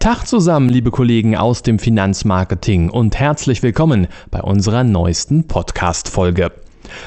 Tag zusammen, liebe Kollegen aus dem Finanzmarketing und herzlich willkommen bei unserer neuesten Podcast-Folge.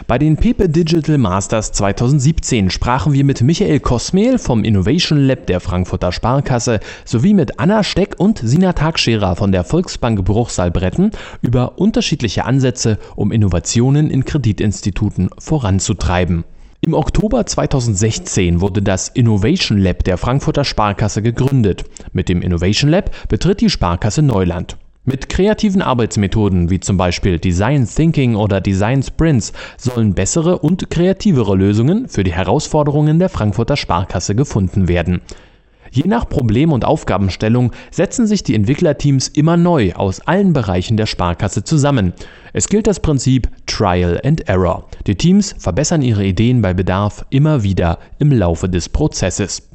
Bei den Pepe Digital Masters 2017 sprachen wir mit Michael Kosmel vom Innovation Lab der Frankfurter Sparkasse sowie mit Anna Steck und Sina Tagscherer von der Volksbank Bruchsal-Bretten über unterschiedliche Ansätze, um Innovationen in Kreditinstituten voranzutreiben. Im Oktober 2016 wurde das Innovation Lab der Frankfurter Sparkasse gegründet. Mit dem Innovation Lab betritt die Sparkasse Neuland. Mit kreativen Arbeitsmethoden wie zum Beispiel Design Thinking oder Design Sprints sollen bessere und kreativere Lösungen für die Herausforderungen der Frankfurter Sparkasse gefunden werden. Je nach Problem und Aufgabenstellung setzen sich die Entwicklerteams immer neu aus allen Bereichen der Sparkasse zusammen. Es gilt das Prinzip Trial and Error. Die Teams verbessern ihre Ideen bei Bedarf immer wieder im Laufe des Prozesses.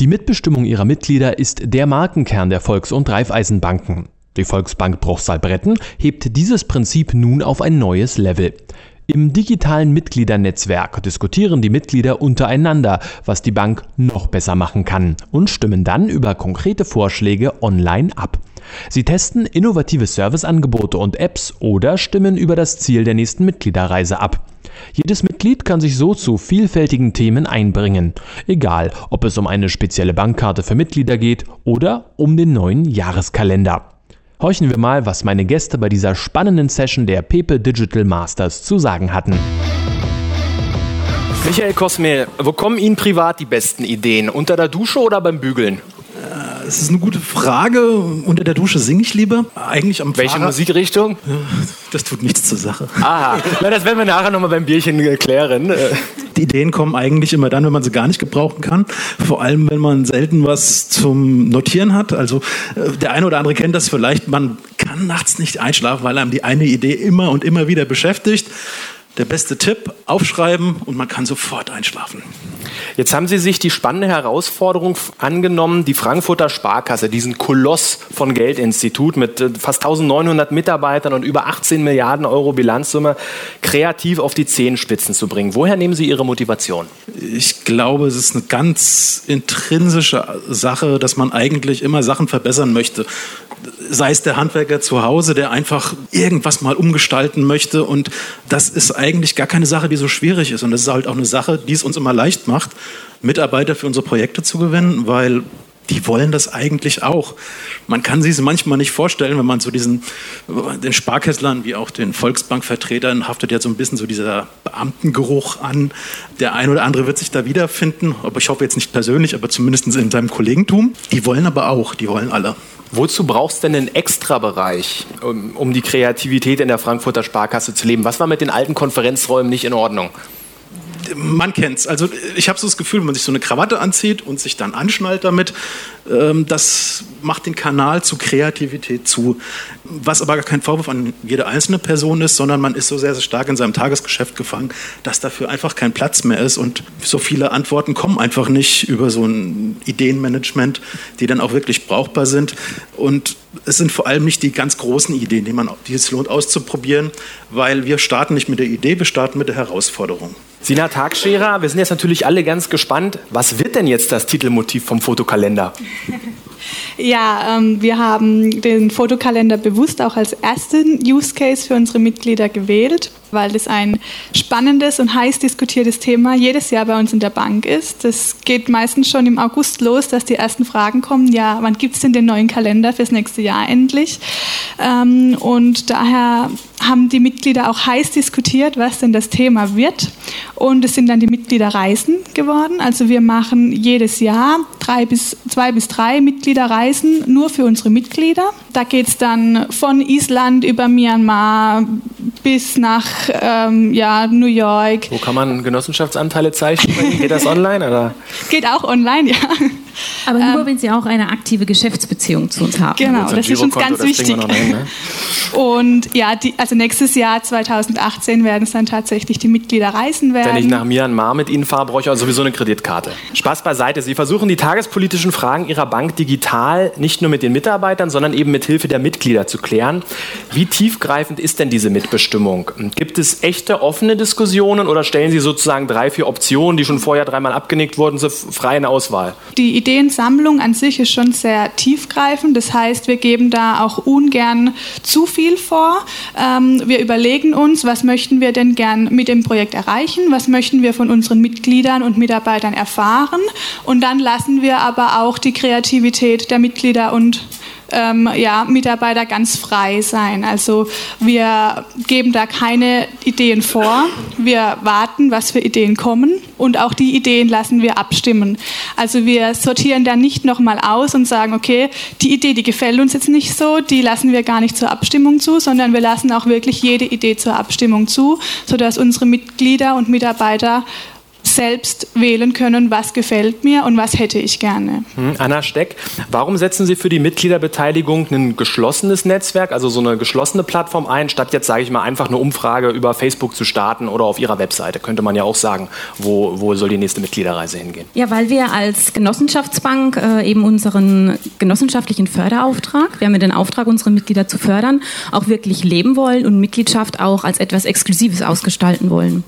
Die Mitbestimmung ihrer Mitglieder ist der Markenkern der Volks- und Raiffeisenbanken. Die Volksbank Bruchsal-Bretten hebt dieses Prinzip nun auf ein neues Level. Im digitalen Mitgliedernetzwerk diskutieren die Mitglieder untereinander, was die Bank noch besser machen kann und stimmen dann über konkrete Vorschläge online ab. Sie testen innovative Serviceangebote und Apps oder stimmen über das Ziel der nächsten Mitgliederreise ab. Jedes Mitglied kann sich so zu vielfältigen Themen einbringen, egal ob es um eine spezielle Bankkarte für Mitglieder geht oder um den neuen Jahreskalender. Horchen wir mal, was meine Gäste bei dieser spannenden Session der Pepe Digital Masters zu sagen hatten. Michael Kosmel, wo kommen Ihnen privat die besten Ideen? Unter der Dusche oder beim Bügeln? Das ist eine gute Frage. Unter der Dusche singe ich lieber. Eigentlich am Welche Fahrrad. Musikrichtung? Das tut nichts zur Sache. Aha, Na, das werden wir nachher nochmal beim Bierchen äh, klären. Äh, Die Ideen kommen eigentlich immer dann, wenn man sie gar nicht gebrauchen kann. Vor allem, wenn man selten was zum Notieren hat. Also äh, der eine oder andere kennt das vielleicht. Man kann nachts nicht einschlafen, weil einem die eine Idee immer und immer wieder beschäftigt. Der beste Tipp, aufschreiben und man kann sofort einschlafen. Jetzt haben Sie sich die spannende Herausforderung angenommen, die Frankfurter Sparkasse, diesen Koloss von Geldinstitut mit äh, fast 1900 Mitarbeitern und über 18 Milliarden Euro Bilanzsumme kreativ auf die Zehenspitzen zu bringen. Woher nehmen Sie Ihre Motivation? Ich glaube, es ist eine ganz intrinsische Sache, dass man eigentlich immer Sachen verbessern möchte. Sei es der Handwerker zu Hause, der einfach irgendwas mal umgestalten möchte. Und das ist eigentlich gar keine Sache, die so schwierig ist. Und das ist halt auch eine Sache, die es uns immer leicht macht, Mitarbeiter für unsere Projekte zu gewinnen, weil die wollen das eigentlich auch. Man kann sich es manchmal nicht vorstellen, wenn man so diesen, den Sparkesslern wie auch den Volksbankvertretern haftet ja so ein bisschen so dieser Beamtengeruch an. Der ein oder andere wird sich da wiederfinden, aber ich hoffe jetzt nicht persönlich, aber zumindest in seinem Kollegentum. Die wollen aber auch, die wollen alle. Wozu brauchst du denn einen Extrabereich, um, um die Kreativität in der Frankfurter Sparkasse zu leben? Was war mit den alten Konferenzräumen nicht in Ordnung? Man kennt's. Also ich habe so das Gefühl, wenn man sich so eine Krawatte anzieht und sich dann anschnallt damit, ähm, das macht den Kanal zu Kreativität zu. Was aber gar kein Vorwurf an jede einzelne Person ist, sondern man ist so sehr, sehr stark in seinem Tagesgeschäft gefangen, dass dafür einfach kein Platz mehr ist und so viele Antworten kommen einfach nicht über so ein Ideenmanagement, die dann auch wirklich brauchbar sind. Und es sind vor allem nicht die ganz großen Ideen, die, man, die es lohnt auszuprobieren, weil wir starten nicht mit der Idee, wir starten mit der Herausforderung. Sina Tagscherer, wir sind jetzt natürlich alle ganz gespannt. Was wird denn jetzt das Titelmotiv vom Fotokalender? Ja, ähm, wir haben den Fotokalender bewusst auch als ersten Use Case für unsere Mitglieder gewählt, weil das ein spannendes und heiß diskutiertes Thema jedes Jahr bei uns in der Bank ist. Das geht meistens schon im August los, dass die ersten Fragen kommen, ja, wann gibt es denn den neuen Kalender fürs nächste Jahr endlich? Ähm, und daher haben die Mitglieder auch heiß diskutiert, was denn das Thema wird. Und es sind dann die Mitgliederreisen geworden. Also wir machen jedes Jahr drei bis, zwei bis drei Mitgliederreisen nur für unsere Mitglieder. Da geht es dann von Island über Myanmar bis nach ähm, ja, New York. Wo kann man Genossenschaftsanteile zeichnen? Geht das online? Oder? Geht auch online, ja. Aber nur, ähm, wenn Sie auch eine aktive Geschäftsbeziehung zu uns haben. Genau, das ist uns ganz wichtig. Hin, ne? Und ja, die, also nächstes Jahr 2018 werden es dann tatsächlich die Mitglieder reisen werden. Wenn ich nach Myanmar mit Ihnen fahre, brauche ich also sowieso eine Kreditkarte. Spaß beiseite. Sie versuchen die tagespolitischen Fragen Ihrer Bank digital nicht nur mit den Mitarbeitern, sondern eben mit Hilfe der Mitglieder zu klären. Wie tiefgreifend ist denn diese Mitbestimmung? Gibt es echte offene Diskussionen oder stellen Sie sozusagen drei, vier Optionen, die schon vorher dreimal abgenickt wurden, zur freien Auswahl? Die Ideensammlung an sich ist schon sehr tiefgreifend. Das heißt, wir geben da auch ungern zu viel vor. Ähm, wir überlegen uns, was möchten wir denn gern mit dem Projekt erreichen, was möchten wir von unseren Mitgliedern und Mitarbeitern erfahren und dann lassen wir aber auch die Kreativität der Mitglieder und ähm, ja, Mitarbeiter ganz frei sein. Also wir geben da keine Ideen vor. Wir warten, was für Ideen kommen und auch die Ideen lassen wir abstimmen. Also wir sortieren da nicht nochmal aus und sagen, okay, die Idee, die gefällt uns jetzt nicht so, die lassen wir gar nicht zur Abstimmung zu, sondern wir lassen auch wirklich jede Idee zur Abstimmung zu, sodass unsere Mitglieder und Mitarbeiter selbst wählen können, was gefällt mir und was hätte ich gerne. Hm, Anna Steck, warum setzen Sie für die Mitgliederbeteiligung ein geschlossenes Netzwerk, also so eine geschlossene Plattform ein, statt jetzt, sage ich mal, einfach eine Umfrage über Facebook zu starten oder auf Ihrer Webseite? Könnte man ja auch sagen, wo, wo soll die nächste Mitgliederreise hingehen? Ja, weil wir als Genossenschaftsbank äh, eben unseren genossenschaftlichen Förderauftrag, wir haben ja den Auftrag, unsere Mitglieder zu fördern, auch wirklich leben wollen und Mitgliedschaft auch als etwas Exklusives ausgestalten wollen.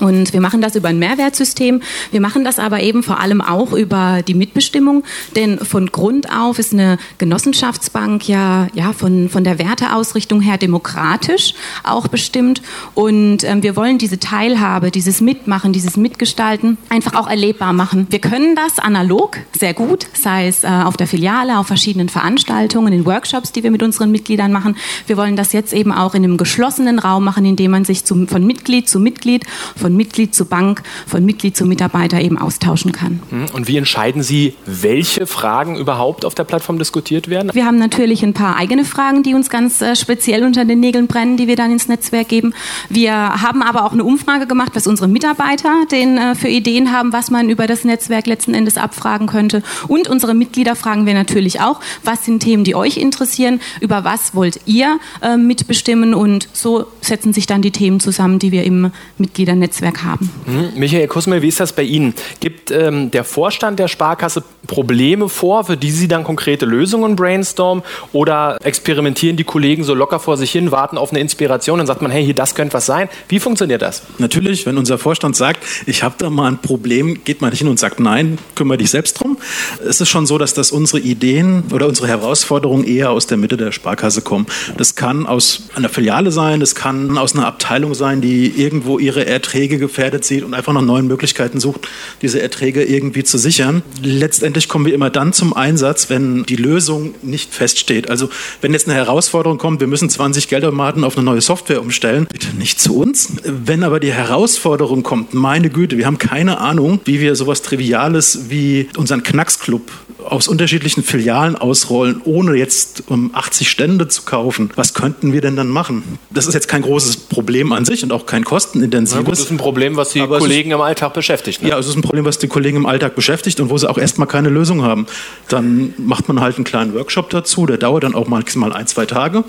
Und wir machen das über ein Mehrwertsystem. Wir machen das aber eben vor allem auch über die Mitbestimmung, denn von Grund auf ist eine Genossenschaftsbank ja, ja von, von der Werteausrichtung her demokratisch auch bestimmt. Und ähm, wir wollen diese Teilhabe, dieses Mitmachen, dieses Mitgestalten einfach auch erlebbar machen. Wir können das analog sehr gut, sei es äh, auf der Filiale, auf verschiedenen Veranstaltungen, in Workshops, die wir mit unseren Mitgliedern machen. Wir wollen das jetzt eben auch in einem geschlossenen Raum machen, in dem man sich zum, von Mitglied zu Mitglied von Mitglied zu Bank, von Mitglied zu Mitarbeiter eben austauschen kann. Hm, und wie entscheiden Sie, welche Fragen überhaupt auf der Plattform diskutiert werden? Wir haben natürlich ein paar eigene Fragen, die uns ganz äh, speziell unter den Nägeln brennen, die wir dann ins Netzwerk geben. Wir haben aber auch eine Umfrage gemacht, was unsere Mitarbeiter den äh, für Ideen haben, was man über das Netzwerk letzten Endes abfragen könnte. Und unsere Mitglieder fragen wir natürlich auch, was sind Themen, die euch interessieren, über was wollt ihr äh, mitbestimmen und so setzen sich dann die Themen zusammen, die wir im Mitgliedernetzwerk Netzwerk haben. Mhm. Michael Kusmel, wie ist das bei Ihnen? Gibt ähm, der Vorstand der Sparkasse Probleme vor, für die Sie dann konkrete Lösungen brainstormen? Oder experimentieren die Kollegen so locker vor sich hin, warten auf eine Inspiration und sagt man, hey, hier, das könnte was sein? Wie funktioniert das? Natürlich, wenn unser Vorstand sagt, ich habe da mal ein Problem, geht man nicht hin und sagt, nein, kümmere dich selbst drum. Es ist schon so, dass das unsere Ideen oder unsere Herausforderungen eher aus der Mitte der Sparkasse kommen. Das kann aus einer Filiale sein, das kann aus einer Abteilung sein, die irgendwo ihre Erträge Erträge gefährdet sieht und einfach nach neuen Möglichkeiten sucht, diese Erträge irgendwie zu sichern. Letztendlich kommen wir immer dann zum Einsatz, wenn die Lösung nicht feststeht. Also wenn jetzt eine Herausforderung kommt, wir müssen 20 Geldautomaten auf eine neue Software umstellen, bitte nicht zu uns. Wenn aber die Herausforderung kommt, meine Güte, wir haben keine Ahnung, wie wir sowas Triviales wie unseren Knacksclub aus unterschiedlichen Filialen ausrollen, ohne jetzt um 80 Stände zu kaufen. Was könnten wir denn dann machen? Das ist jetzt kein großes Problem an sich und auch kein kostenintensives ein Problem, was die Aber Kollegen ist, im Alltag beschäftigt. Ne? Ja, es ist ein Problem, was die Kollegen im Alltag beschäftigt und wo sie auch erstmal keine Lösung haben. Dann macht man halt einen kleinen Workshop dazu, der dauert dann auch maximal ein, zwei Tage.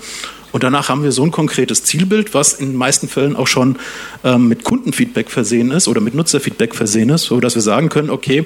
Und danach haben wir so ein konkretes Zielbild, was in den meisten Fällen auch schon ähm, mit Kundenfeedback versehen ist oder mit Nutzerfeedback versehen ist, sodass wir sagen können, okay,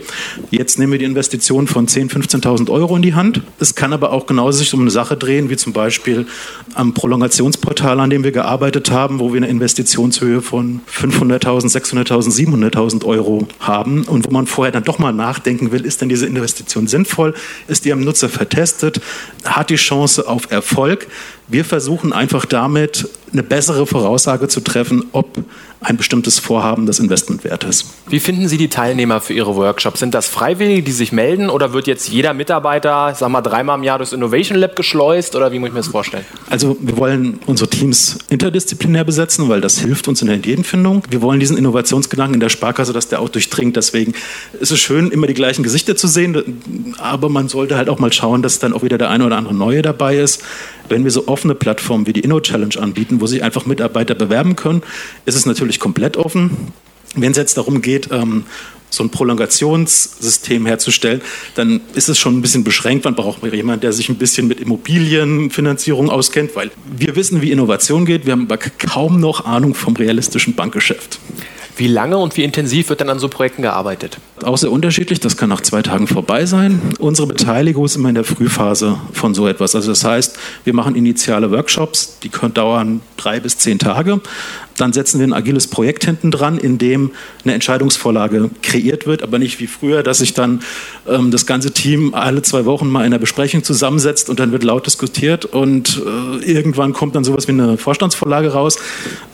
jetzt nehmen wir die Investition von 10.000, 15.000 Euro in die Hand. Es kann aber auch genauso sich um eine Sache drehen, wie zum Beispiel am Prolongationsportal, an dem wir gearbeitet haben, wo wir eine Investitionshöhe von 500.000, 600.000, 700.000 Euro haben und wo man vorher dann doch mal nachdenken will, ist denn diese Investition sinnvoll? Ist die am Nutzer vertestet? Hat die Chance auf Erfolg? Wir versuchen einfach damit eine bessere Voraussage zu treffen, ob ein bestimmtes Vorhaben das Investment wert ist. Wie finden Sie die Teilnehmer für Ihre Workshops? Sind das Freiwillige, die sich melden oder wird jetzt jeder Mitarbeiter, sag mal, dreimal im Jahr durchs Innovation Lab geschleust oder wie muss ich mir das vorstellen? Also wir wollen unsere Teams interdisziplinär besetzen, weil das hilft uns in der Ideenfindung. Wir wollen diesen Innovationsgedanken in der Sparkasse, dass der auch durchdringt. Deswegen ist es schön, immer die gleichen Gesichter zu sehen, aber man sollte halt auch mal schauen, dass dann auch wieder der eine oder andere Neue dabei ist. Wenn wir so offene Plattformen wie die Inno-Challenge anbieten, wo sich einfach Mitarbeiter bewerben können, ist es natürlich komplett offen. Wenn es jetzt darum geht, ähm, so ein Prolongationssystem herzustellen, dann ist es schon ein bisschen beschränkt. Man braucht jemanden, der sich ein bisschen mit Immobilienfinanzierung auskennt, weil wir wissen, wie Innovation geht. Wir haben aber kaum noch Ahnung vom realistischen Bankgeschäft. Wie lange und wie intensiv wird dann an so Projekten gearbeitet? Auch sehr unterschiedlich. Das kann nach zwei Tagen vorbei sein. Unsere Beteiligung ist immer in der Frühphase von so etwas. Also das heißt, wir machen initiale Workshops, die können dauern drei bis zehn Tage. Dann setzen wir ein agiles Projekt hinten dran, in dem eine Entscheidungsvorlage kreiert wird, aber nicht wie früher, dass sich dann ähm, das ganze Team alle zwei Wochen mal in einer Besprechung zusammensetzt und dann wird laut diskutiert und äh, irgendwann kommt dann sowas wie eine Vorstandsvorlage raus.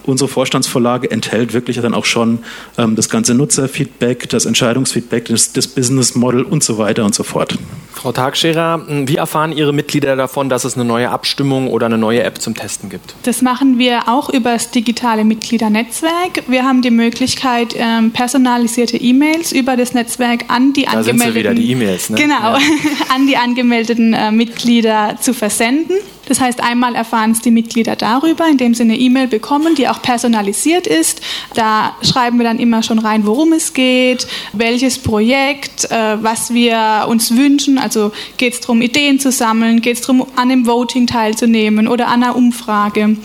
Unsere Vorstandsvorlage enthält wirklich dann auch schon ähm, das ganze Nutzerfeedback, das Entscheidungsfeedback, das, das Business Model und so weiter und so fort. Frau Tagscherer, wie erfahren Ihre Mitglieder davon, dass es eine neue Abstimmung oder eine neue App zum Testen gibt? Das machen wir auch über das digitale Mitgliedernetzwerk. Wir haben die Möglichkeit, ähm, personalisierte E-Mails über das Netzwerk an die da angemeldeten, sind sie wieder, die E-Mails, ne? genau, Ja. an die angemeldeten äh, Mitglieder zu versenden. Das heißt, einmal erfahren es die Mitglieder darüber, indem sie eine E-Mail bekommen, die auch personalisiert ist. Da schreiben wir dann immer schon rein, worum es geht, welches Projekt, äh, was wir uns wünschen. Also geht es darum, Ideen zu sammeln, geht es darum, an einem Voting teilzunehmen oder an einer Umfrage.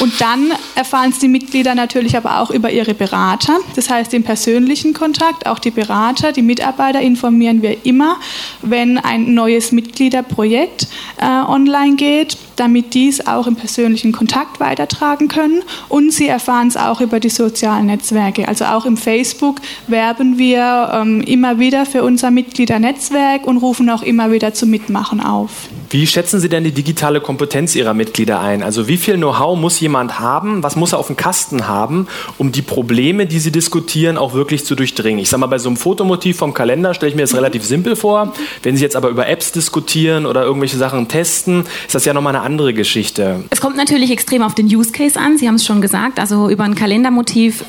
Und dann erfahren es die Mitglieder natürlich aber auch über ihre Berater. Das heißt, im persönlichen Kontakt, auch die Berater, die Mitarbeiter informieren wir immer, wenn ein neues Mitgliederprojekt äh, online geht damit die es auch im persönlichen Kontakt weitertragen können. Und sie erfahren es auch über die sozialen Netzwerke. Also auch im Facebook werben wir ähm, immer wieder für unser Mitgliedernetzwerk und rufen auch immer wieder zum Mitmachen auf. Wie schätzen Sie denn die digitale Kompetenz Ihrer Mitglieder ein? Also wie viel Know-how muss jemand haben, was muss er auf dem Kasten haben, um die Probleme, die Sie diskutieren, auch wirklich zu durchdringen? Ich sage mal, bei so einem Fotomotiv vom Kalender stelle ich mir das relativ simpel vor. Wenn Sie jetzt aber über Apps diskutieren oder irgendwelche Sachen testen, ist das ja nochmal eine andere Geschichte. Es kommt natürlich extrem auf den Use Case an. Sie haben es schon gesagt. Also über ein Kalendermotiv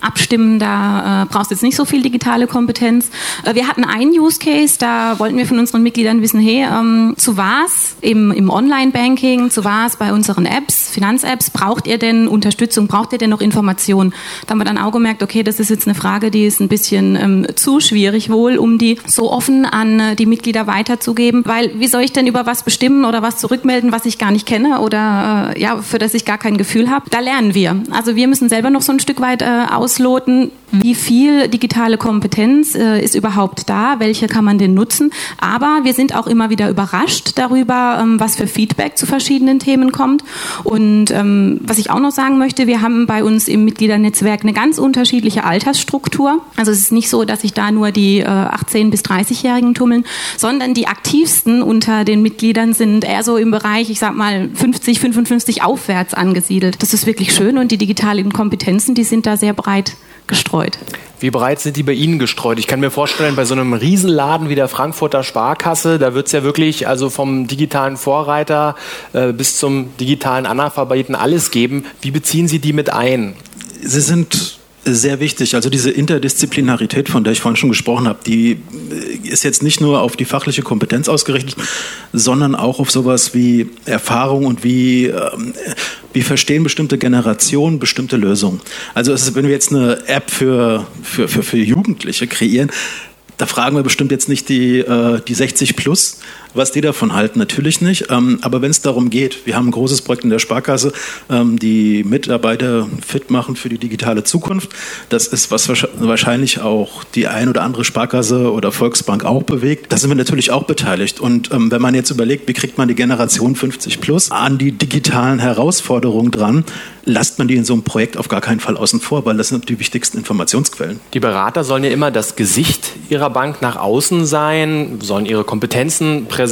abstimmen, da äh, brauchst jetzt nicht so viel digitale Kompetenz. Äh, wir hatten einen Use Case, da wollten wir von unseren Mitgliedern wissen, hey, ähm, zu was im, im Online-Banking, zu was bei unseren Apps, Finanz-Apps, braucht ihr denn Unterstützung, braucht ihr denn noch Informationen? Da haben wir dann auch gemerkt, okay, das ist jetzt eine Frage, die ist ein bisschen ähm, zu schwierig wohl, um die so offen an äh, die Mitglieder weiterzugeben, weil wie soll ich denn über was bestimmen oder was zurückmelden, was ich gar nicht kenne oder äh, ja, für das ich gar kein Gefühl habe? Da lernen wir. Also wir müssen selber noch so ein Stück weit äh, ausloten, wie viel digitale Kompetenz äh, ist überhaupt da, welche kann man denn nutzen. Aber wir sind auch immer wieder überrascht darüber, ähm, was für Feedback zu verschiedenen Themen kommt. Und ähm, was ich auch noch sagen möchte, wir haben bei uns im Mitgliedernetzwerk eine ganz unterschiedliche Altersstruktur. Also es ist nicht so, dass sich da nur die äh, 18- bis 30-Jährigen tummeln, sondern die aktivsten unter den Mitgliedern sind eher so im Bereich, ich sag mal, 50, 55 aufwärts angesiedelt. Das ist wirklich schön und die digitalen Kompetenzen, die sind da sehr breit gestreut. Wie breit sind die bei Ihnen gestreut? Ich kann mir vorstellen, bei so einem Riesenladen wie der Frankfurter Sparkasse, da wird es ja wirklich also vom digitalen Vorreiter äh, bis zum digitalen Analphabeten alles geben. Wie beziehen Sie die mit ein? Sie sind sehr wichtig. Also diese Interdisziplinarität, von der ich vorhin schon gesprochen habe, die ist jetzt nicht nur auf die fachliche Kompetenz ausgerichtet, sondern auch auf sowas wie Erfahrung und wie, ähm, wie verstehen bestimmte Generationen bestimmte Lösungen. Also ist, wenn wir jetzt eine App für, für, für, für Jugendliche kreieren, da fragen wir bestimmt jetzt nicht die, äh, die 60 plus, was die davon halten, natürlich nicht. Ähm, aber wenn es darum geht, wir haben ein großes Projekt in der Sparkasse, ähm, die Mitarbeiter fit machen für die digitale Zukunft. Das ist, was wahrscheinlich auch die ein oder andere Sparkasse oder Volksbank auch bewegt. Da sind wir natürlich auch beteiligt. Und ähm, wenn man jetzt überlegt, wie kriegt man die Generation 50 plus an die digitalen Herausforderungen dran, lasst man die in so einem Projekt auf gar keinen Fall außen vor, weil das sind die wichtigsten Informationsquellen. Die Berater sollen ja immer das Gesicht ihrer Bank nach außen sein, sollen ihre Kompetenzen präsentieren.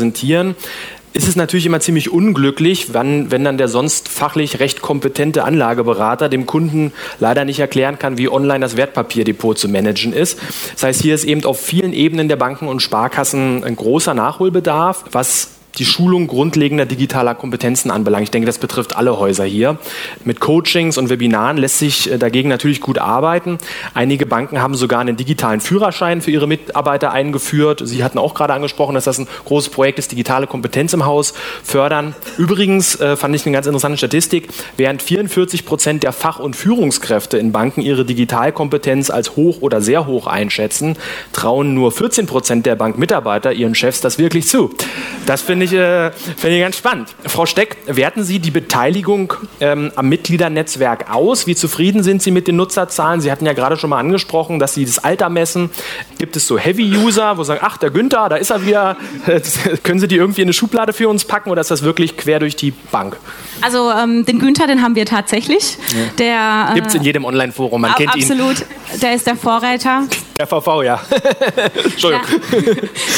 Ist es natürlich immer ziemlich unglücklich, wenn, wenn dann der sonst fachlich recht kompetente Anlageberater dem Kunden leider nicht erklären kann, wie online das Wertpapierdepot zu managen ist. Das heißt, hier ist eben auf vielen Ebenen der Banken und Sparkassen ein großer Nachholbedarf, was die Schulung grundlegender digitaler Kompetenzen anbelangt. Ich denke, das betrifft alle Häuser hier. Mit Coachings und Webinaren lässt sich äh, dagegen natürlich gut arbeiten. Einige Banken haben sogar einen digitalen Führerschein für ihre Mitarbeiter eingeführt. Sie hatten auch gerade angesprochen, dass das ein großes Projekt ist, digitale Kompetenz im Haus fördern. Übrigens äh, fand ich eine ganz interessante Statistik, während 44 Prozent der Fach- und Führungskräfte in Banken ihre Digitalkompetenz als hoch oder sehr hoch einschätzen, trauen nur 14 Prozent der Bankmitarbeiter ihren Chefs das wirklich zu. Das finde ich, äh, ich ganz spannend. Frau Steck, werten Sie die Beteiligung ähm, am Mitgliedernetzwerk aus? Wie zufrieden sind Sie mit den Nutzerzahlen? Sie hatten ja gerade schon mal angesprochen, dass Sie das Alter messen. Gibt es so Heavy-User, wo Sie sagen, ach, der Günther, da ist er wieder. Können Sie die irgendwie in eine Schublade für uns packen oder ist das wirklich quer durch die Bank? Also ähm, den Günther, den haben wir tatsächlich. Ja. äh, Gibt es in jedem Online-Forum, man kennt absolut. ihn. Absolut, der ist der Vorreiter. Der VV, ja. Entschuldigung. Ja.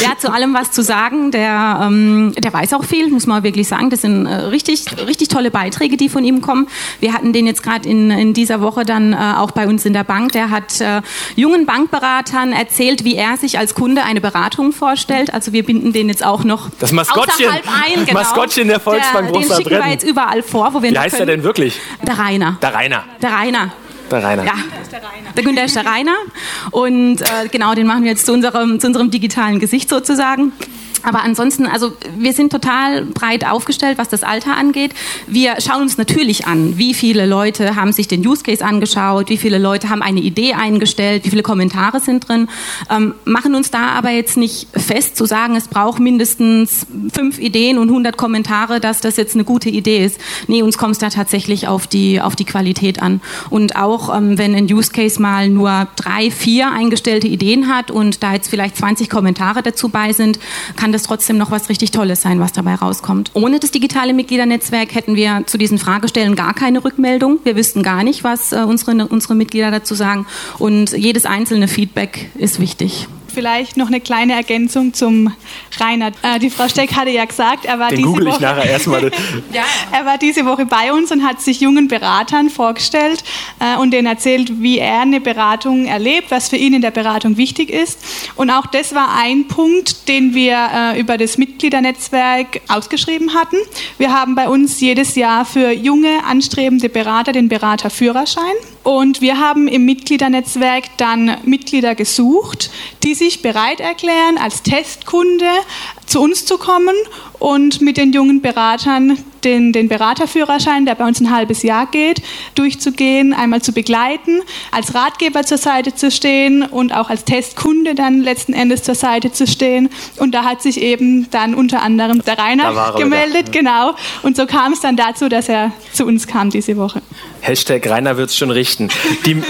Der hat zu allem was zu sagen. Der, ähm, der weiß auch viel, muss man wirklich sagen. Das sind äh, richtig, richtig tolle Beiträge, die von ihm kommen. Wir hatten den jetzt gerade in, in dieser Woche dann äh, auch bei uns in der Bank. Der hat äh, jungen Bankberatern erzählt, wie er sich als Kunde eine Beratung vorstellt. Also wir binden den jetzt auch noch das Maskottchen, ein. Genau. Maskottchen der Volksbank der, Den schicken wir jetzt überall vor, wo wir Wie heißt können. er denn wirklich? Der Rainer. Der Rainer. Der Rainer. Der Rainer. Ja, der Günther ist der Rainer. Und äh, genau, den machen wir jetzt zu unserem, zu unserem digitalen Gesicht sozusagen. Aber ansonsten, also wir sind total breit aufgestellt, was das Alter angeht. Wir schauen uns natürlich an, wie viele Leute haben sich den Use Case angeschaut, wie viele Leute haben eine Idee eingestellt, wie viele Kommentare sind drin, ähm, machen uns da aber jetzt nicht fest zu sagen, es braucht mindestens fünf Ideen und 100 Kommentare, dass das jetzt eine gute Idee ist. Nee, uns kommt es da tatsächlich auf die, auf die Qualität an. Und auch ähm, wenn ein Use Case mal nur drei, vier eingestellte Ideen hat und da jetzt vielleicht 20 Kommentare dazu bei sind, kann das trotzdem noch was richtig Tolles sein, was dabei rauskommt. Ohne das digitale Mitgliedernetzwerk hätten wir zu diesen Fragestellen gar keine Rückmeldung. Wir wüssten gar nicht, was äh, unsere, unsere Mitglieder dazu sagen. Und jedes einzelne Feedback ist wichtig vielleicht noch eine kleine Ergänzung zum Rainer. Äh, die Frau Steck hatte ja gesagt, er war, Den diese google ich Woche, nachher erstmal. ja. er war diese Woche bei uns und hat sich jungen Beratern vorgestellt äh, und denen erzählt, wie er eine Beratung erlebt, was für ihn in der Beratung wichtig ist. Und auch das war ein Punkt, den wir äh, über das Mitgliedernetzwerk ausgeschrieben hatten. Wir haben bei uns jedes Jahr für junge, anstrebende Berater den Beraterführerschein. Und wir haben im Mitgliedernetzwerk dann Mitglieder gesucht, die sich bereit erklären, als Testkunde zu uns zu kommen und mit den jungen Beratern den, den Beraterführerschein, der bei uns ein halbes Jahr geht, durchzugehen, einmal zu begleiten, als Ratgeber zur Seite zu stehen und auch als Testkunde dann letzten Endes zur Seite zu stehen. Und da hat sich eben dann unter anderem der Rainer gemeldet, wieder. genau. Und so kam es dann dazu, dass er zu uns kam diese Woche. Hashtag Rainer wird es schon richten. Die,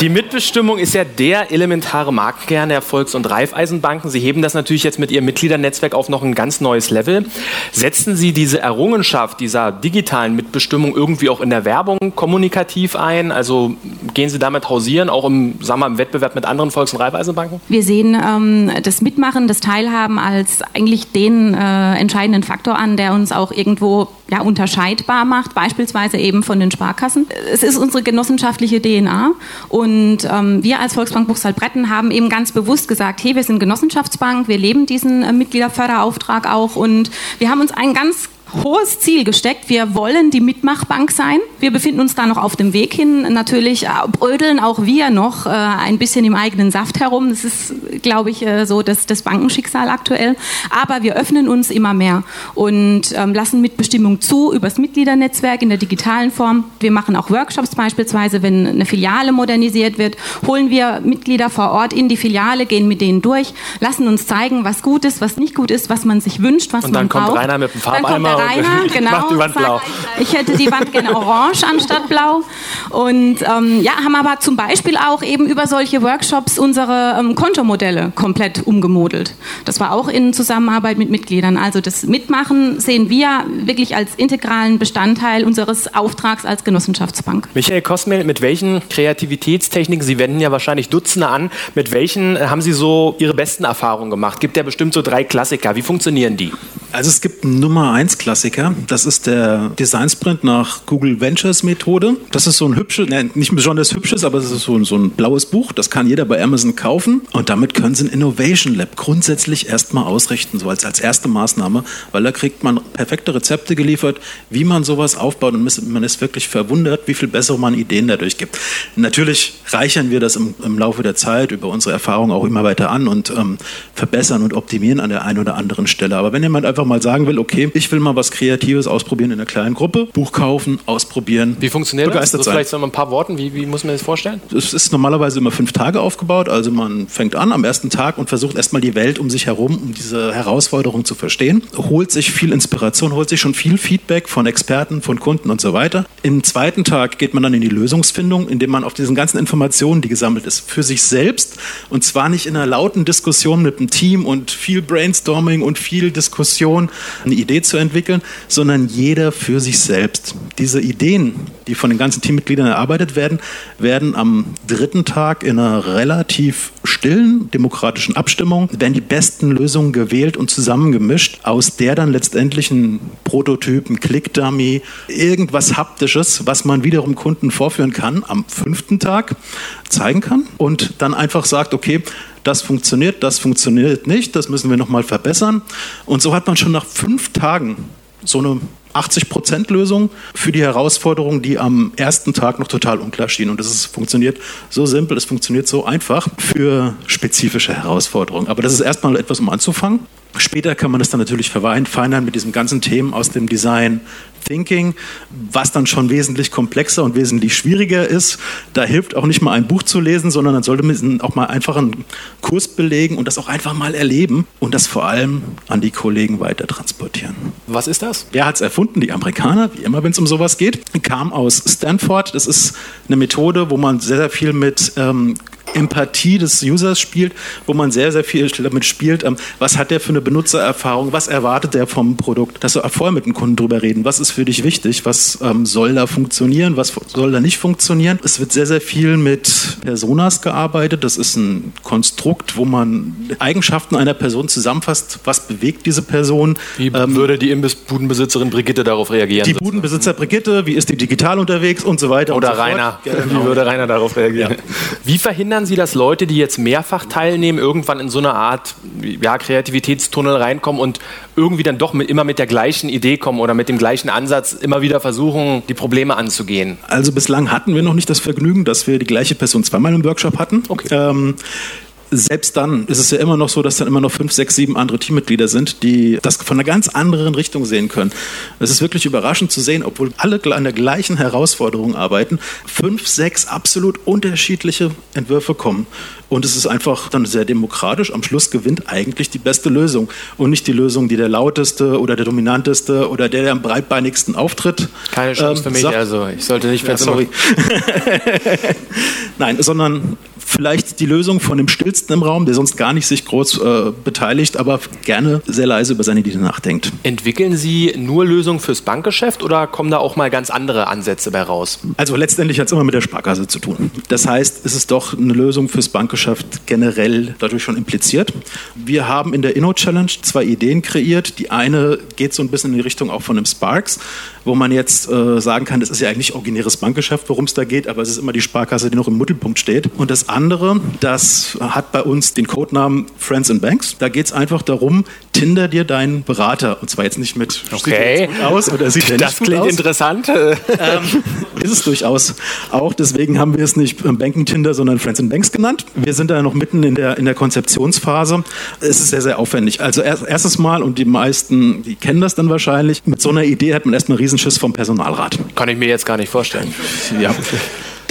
die Mitbestimmung ist ja der elementare Markenkern der Volks- und Raiffeisenbanken. Sie heben das natürlich jetzt mit Ihrem Mitgliedernetzwerk auf noch ein ganz neues Level. Setzen Sie diese Errungenschaft dieser digitalen Mitbestimmung irgendwie auch in der Werbung kommunikativ ein? Also gehen Sie damit hausieren, auch im, sagen wir, im Wettbewerb mit anderen Volks- und Raiffeisenbanken? Wir sehen ähm, das Mitmachen, das Teilhaben als eigentlich den äh, entscheidenden Faktor an, der uns auch irgendwo ja, unterscheidbar macht, beispielsweise eben von den Sparkassen. Es ist unsere genossenschaftliche DNA und ähm, wir als Volksbank Buchsal-Bretten haben eben ganz bewusst gesagt, hey, wir sind Genossenschaftsbank, wir leben diesen äh, Mitgliederförderauftrag auch und wir haben uns einen ganz hohes Ziel gesteckt. Wir wollen die Mitmachbank sein. Wir befinden uns da noch auf dem Weg hin. Natürlich äh, brödeln auch wir noch äh, ein bisschen im eigenen Saft herum. Das ist, glaube ich, äh, so das, das Bankenschicksal aktuell. Aber wir öffnen uns immer mehr und ähm, lassen Mitbestimmung zu übers Mitgliedernetzwerk in der digitalen Form. Wir machen auch Workshops beispielsweise, wenn eine Filiale modernisiert wird, holen wir Mitglieder vor Ort in die Filiale, gehen mit denen durch, lassen uns zeigen, was gut ist, was nicht gut ist, was man sich wünscht, was und dann man kommt braucht. Rainer mit dem Farbeimer Rainer, genau. Die Wand blau. Ich hätte die Wand gerne orange anstatt blau. Und ähm, ja, haben aber zum Beispiel auch eben über solche Workshops unsere ähm, Kontomodelle komplett umgemodelt. Das war auch in Zusammenarbeit mit Mitgliedern. Also das Mitmachen sehen wir wirklich als integralen Bestandteil unseres Auftrags als Genossenschaftsbank. Michael Kosmel, mit welchen Kreativitätstechniken, Sie wenden ja wahrscheinlich Dutzende an, mit welchen haben Sie so Ihre besten Erfahrungen gemacht? Gibt ja bestimmt so drei Klassiker. Wie funktionieren die? Also es gibt Nummer 1 Klassiker. Das ist der Design Sprint nach Google Ventures Methode. Das ist so ein hübsches, ne, nicht besonders hübsches, aber es ist so, so ein blaues Buch. Das kann jeder bei Amazon kaufen. Und damit können Sie ein Innovation Lab grundsätzlich erstmal ausrichten, so als, als erste Maßnahme, weil da kriegt man perfekte Rezepte geliefert, wie man sowas aufbaut. Und man ist wirklich verwundert, wie viel bessere man Ideen dadurch gibt. Natürlich reichern wir das im, im Laufe der Zeit über unsere Erfahrungen auch immer weiter an und ähm, verbessern und optimieren an der einen oder anderen Stelle. Aber wenn jemand einfach mal sagen will, okay, ich will mal was Kreatives ausprobieren in einer kleinen Gruppe, Buch kaufen, ausprobieren. Wie funktioniert das? das vielleicht so ein paar Worten, wie, wie muss man das vorstellen? Es ist normalerweise immer fünf Tage aufgebaut. Also man fängt an am ersten Tag und versucht erstmal die Welt um sich herum, um diese Herausforderung zu verstehen, holt sich viel Inspiration, holt sich schon viel Feedback von Experten, von Kunden und so weiter. Im zweiten Tag geht man dann in die Lösungsfindung, indem man auf diesen ganzen Informationen, die gesammelt ist, für sich selbst und zwar nicht in einer lauten Diskussion mit dem Team und viel Brainstorming und viel Diskussion eine Idee zu entwickeln, sondern jeder für sich selbst. Diese Ideen, die von den ganzen Teammitgliedern erarbeitet werden, werden am dritten Tag in einer relativ stillen demokratischen Abstimmung, werden die besten Lösungen gewählt und zusammengemischt, aus der dann letztendlich ein Prototyp, ein Click-Dummy, irgendwas Haptisches, was man wiederum Kunden vorführen kann, am fünften Tag zeigen kann und dann einfach sagt, okay, das funktioniert, das funktioniert nicht, das müssen wir nochmal verbessern. Und so hat man schon nach fünf Tagen so eine 80-Prozent-Lösung für die Herausforderungen, die am ersten Tag noch total unklar stehen. Und ist, funktioniert so simpel, es funktioniert so einfach für spezifische Herausforderungen. Aber das ist erstmal etwas, um anzufangen. Später kann man das dann natürlich verfeinern mit diesen ganzen Themen aus dem Design Thinking, was dann schon wesentlich komplexer und wesentlich schwieriger ist. Da hilft auch nicht mal ein Buch zu lesen, sondern dann sollte man auch mal einfach einen Kurs belegen und das auch einfach mal erleben und das vor allem an die Kollegen weiter transportieren. Was ist das? Wer hat es erfunden? Die Amerikaner, wie immer, wenn es um sowas geht. Kam aus Stanford. Das ist eine Methode, wo man sehr, sehr viel mit ähm, Empathie des Users spielt, wo man sehr, sehr viel damit spielt. Ähm, was hat der für eine Benutzererfahrung? Was erwartet der vom Produkt? Dass wir vorher mit dem Kunden drüber reden. Was ist für dich wichtig? Was ähm, soll da funktionieren? Was soll da nicht funktionieren? Es wird sehr, sehr viel mit Personas gearbeitet. Das ist ein Konstrukt, wo man Eigenschaften einer Person zusammenfasst. Was bewegt diese Person? Wie ähm, würde die Imbissbudenbesitzerin Brigitte darauf reagieren? Die Budenbesitzer Brigitte, wie ist die digital unterwegs und so weiter. Oder so Rainer. Genau. Wie würde Rainer darauf reagieren? Ja. Wie verhindern verhindern Sie, dass Leute, die jetzt mehrfach teilnehmen, irgendwann in so eine Art ja, Kreativitätstunnel reinkommen und irgendwie dann doch mit, immer mit der gleichen Idee kommen oder mit dem gleichen Ansatz immer wieder versuchen, die Probleme anzugehen? Also bislang hatten wir noch nicht das Vergnügen, dass wir die gleiche Person zweimal im Workshop hatten. Okay. Ähm, selbst dann ist es ja immer noch so, dass dann immer noch fünf, sechs, sieben andere Teammitglieder sind, die das von einer ganz anderen Richtung sehen können. Es ist wirklich überraschend zu sehen, obwohl alle an der gleichen Herausforderung arbeiten, fünf, sechs absolut unterschiedliche Entwürfe kommen. Und es ist einfach dann sehr demokratisch. Am Schluss gewinnt eigentlich die beste Lösung und nicht die Lösung, die der lauteste oder der dominanteste oder der, der am breitbeinigsten auftritt. Keine Chance ähm, für mich, also ich sollte nicht ja, sorry. Nein, sondern vielleicht die Lösung von dem Stillsten im Raum, der sonst gar nicht sich groß äh, beteiligt, aber gerne sehr leise über seine Idee nachdenkt. Entwickeln Sie nur Lösungen fürs Bankgeschäft oder kommen da auch mal ganz andere Ansätze bei raus? Also letztendlich hat es immer mit der Sparkasse zu tun. Das heißt, es ist doch eine Lösung fürs Bankgeschäft generell dadurch schon impliziert. Wir haben in der Inno-Challenge zwei Ideen kreiert. Die eine geht so ein bisschen in die Richtung auch von dem Sparks, wo man jetzt äh, sagen kann, das ist ja eigentlich originäres Bankgeschäft, worum es da geht, aber es ist immer die Sparkasse, die noch im Mittelpunkt steht. Und das andere, das hat bei uns den Codenamen Friends and Banks. Da geht es einfach darum, Tinder dir deinen Berater. Und zwar jetzt nicht mit okay. sieht aus oder sieht der Das klingt aus. interessant. Ähm, ist es durchaus auch. Deswegen haben wir es nicht Banking Tinder, sondern Friends and Banks genannt. Wir sind da noch mitten in der, in der Konzeptionsphase. Es ist sehr, sehr aufwendig. Also erst, erstes Mal, und die meisten, die kennen das dann wahrscheinlich, mit so einer Idee hat man erstmal einen Riesenschiss vom Personalrat. Kann ich mir jetzt gar nicht vorstellen. Ja.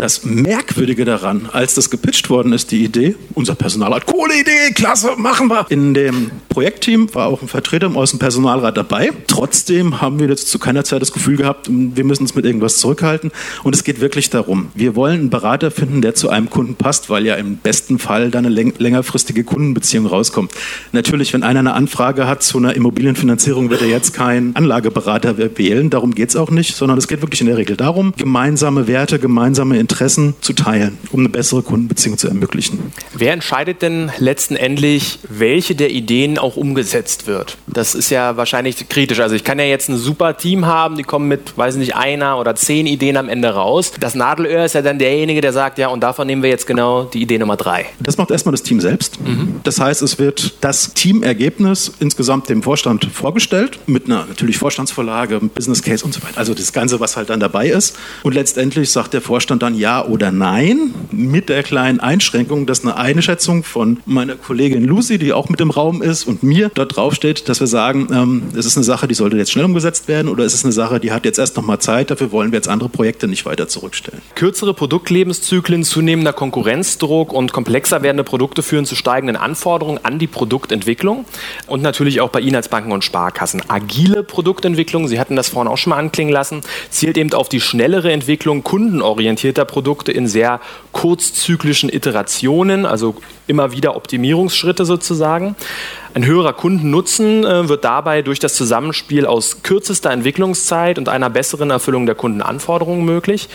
Das Merkwürdige daran, als das gepitcht worden ist, die Idee, unser Personalrat, coole Idee, klasse, machen wir. In dem Projektteam war auch ein Vertreter aus dem Personalrat dabei. Trotzdem haben wir jetzt zu keiner Zeit das Gefühl gehabt, wir müssen uns mit irgendwas zurückhalten. Und es geht wirklich darum, wir wollen einen Berater finden, der zu einem Kunden passt, weil ja im besten Fall dann eine längerfristige Kundenbeziehung rauskommt. Natürlich, wenn einer eine Anfrage hat zu einer Immobilienfinanzierung, wird er jetzt keinen Anlageberater wählen. Darum geht es auch nicht, sondern es geht wirklich in der Regel darum, gemeinsame Werte, gemeinsame Interessen Interessen zu teilen, um eine bessere Kundenbeziehung zu ermöglichen. Wer entscheidet denn letzten Endlich, welche der Ideen auch umgesetzt wird? Das ist ja wahrscheinlich kritisch. Also ich kann ja jetzt ein super Team haben, die kommen mit, weiß nicht, einer oder zehn Ideen am Ende raus. Das Nadelöhr ist ja dann derjenige, der sagt, ja, und davon nehmen wir jetzt genau die Idee Nummer drei. Das macht erstmal das Team selbst. Mhm. Das heißt, es wird das Teamergebnis insgesamt dem Vorstand vorgestellt, mit einer natürlich Vorstandsvorlage, Business Case und so weiter. Also das Ganze, was halt dann dabei ist. Und letztendlich sagt der Vorstand dann ja oder nein, mit der kleinen Einschränkung, dass eine Einschätzung von meiner Kollegin Lucy, die auch mit im Raum ist, und mir dort draufsteht, dass wir sagen, ähm, es ist eine Sache, die sollte jetzt schnell umgesetzt werden oder ist es eine Sache, die hat jetzt erst noch mal Zeit, dafür wollen wir jetzt andere Projekte nicht weiter zurückstellen. Kürzere Produktlebenszyklen, zunehmender Konkurrenzdruck und komplexer werdende Produkte führen zu steigenden Anforderungen an die Produktentwicklung und natürlich auch bei Ihnen als Banken und Sparkassen. Agile Produktentwicklung, Sie hatten das vorhin auch schon mal anklingen lassen, zielt eben auf die schnellere Entwicklung kundenorientierter Produkte in sehr kurzzyklischen Iterationen, also immer wieder Optimierungsschritte sozusagen. Ein höherer Kundennutzen äh, wird dabei durch das Zusammenspiel aus kürzester Entwicklungszeit und einer besseren Erfüllung der Kundenanforderungen möglich.